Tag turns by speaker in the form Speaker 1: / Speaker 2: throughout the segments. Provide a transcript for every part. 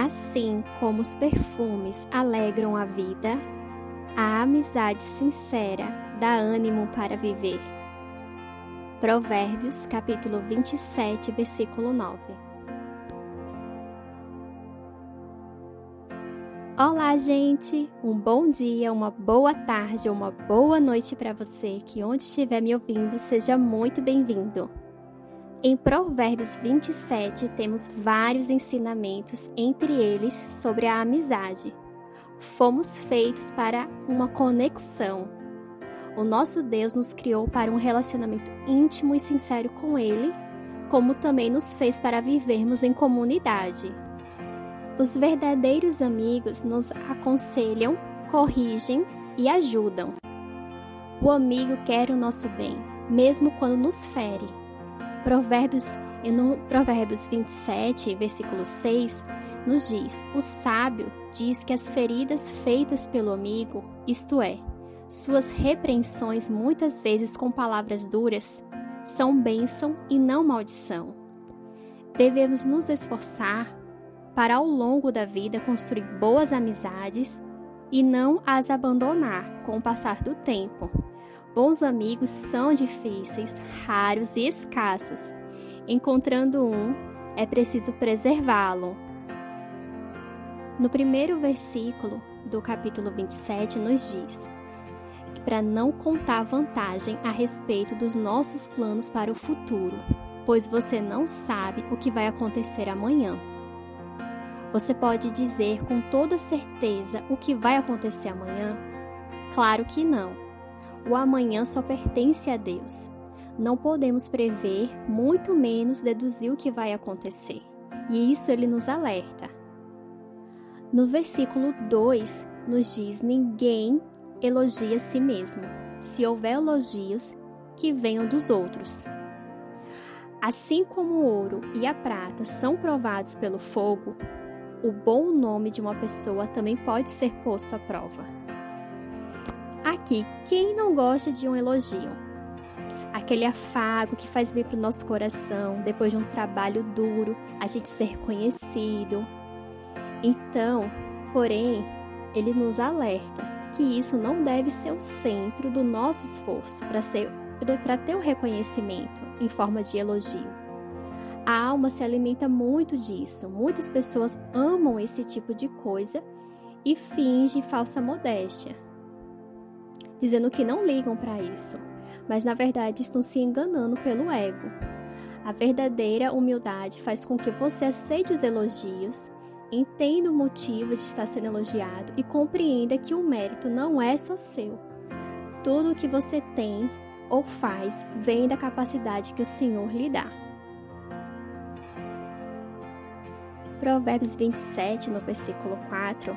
Speaker 1: Assim como os perfumes alegram a vida, a amizade sincera dá ânimo para viver. Provérbios, capítulo 27, versículo 9. Olá, gente! Um bom dia, uma boa tarde ou uma boa noite para você que, onde estiver me ouvindo, seja muito bem-vindo. Em Provérbios 27 temos vários ensinamentos, entre eles sobre a amizade. Fomos feitos para uma conexão. O nosso Deus nos criou para um relacionamento íntimo e sincero com Ele, como também nos fez para vivermos em comunidade. Os verdadeiros amigos nos aconselham, corrigem e ajudam. O amigo quer o nosso bem, mesmo quando nos fere. Provérbios, no Provérbios 27, versículo 6, nos diz: O sábio diz que as feridas feitas pelo amigo, isto é, suas repreensões, muitas vezes com palavras duras, são bênção e não maldição. Devemos nos esforçar para, ao longo da vida, construir boas amizades e não as abandonar com o passar do tempo Bons amigos são difíceis, raros e escassos. Encontrando um, é preciso preservá-lo. No primeiro versículo do capítulo 27 nos diz para não contar vantagem a respeito dos nossos planos para o futuro, pois você não sabe o que vai acontecer amanhã. Você pode dizer com toda certeza o que vai acontecer amanhã? Claro que não o amanhã só pertence a Deus. Não podemos prever, muito menos deduzir o que vai acontecer. E isso ele nos alerta. No versículo 2 nos diz: Ninguém elogia a si mesmo. Se houver elogios, que venham dos outros. Assim como o ouro e a prata são provados pelo fogo, o bom nome de uma pessoa também pode ser posto à prova. Aqui, quem não gosta de um elogio? Aquele afago que faz bem para o nosso coração, depois de um trabalho duro, a gente ser conhecido. Então, porém, ele nos alerta que isso não deve ser o centro do nosso esforço para ser para ter o reconhecimento em forma de elogio. A alma se alimenta muito disso. Muitas pessoas amam esse tipo de coisa e fingem falsa modéstia, dizendo que não ligam para isso, mas na verdade estão se enganando pelo ego. A verdadeira humildade faz com que você aceite os elogios, entenda o motivo de estar sendo elogiado e compreenda que o mérito não é só seu. Tudo o que você tem ou faz vem da capacidade que o Senhor lhe dá. Provérbios 27, no versículo 4,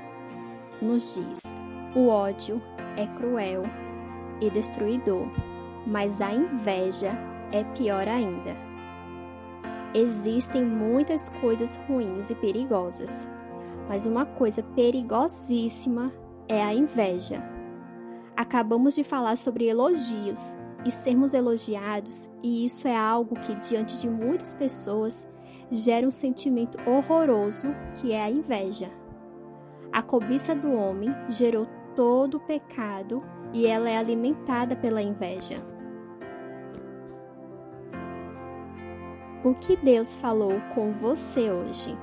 Speaker 1: nos diz: O ódio é cruel e destruidor, mas a inveja é pior ainda. Existem muitas coisas ruins e perigosas, mas uma coisa perigosíssima é a inveja. Acabamos de falar sobre elogios e sermos elogiados, e isso é algo que, diante de muitas pessoas, gera um sentimento horroroso que é a inveja. A cobiça do homem gerou todo o pecado e ela é alimentada pela inveja. O que Deus falou com você hoje?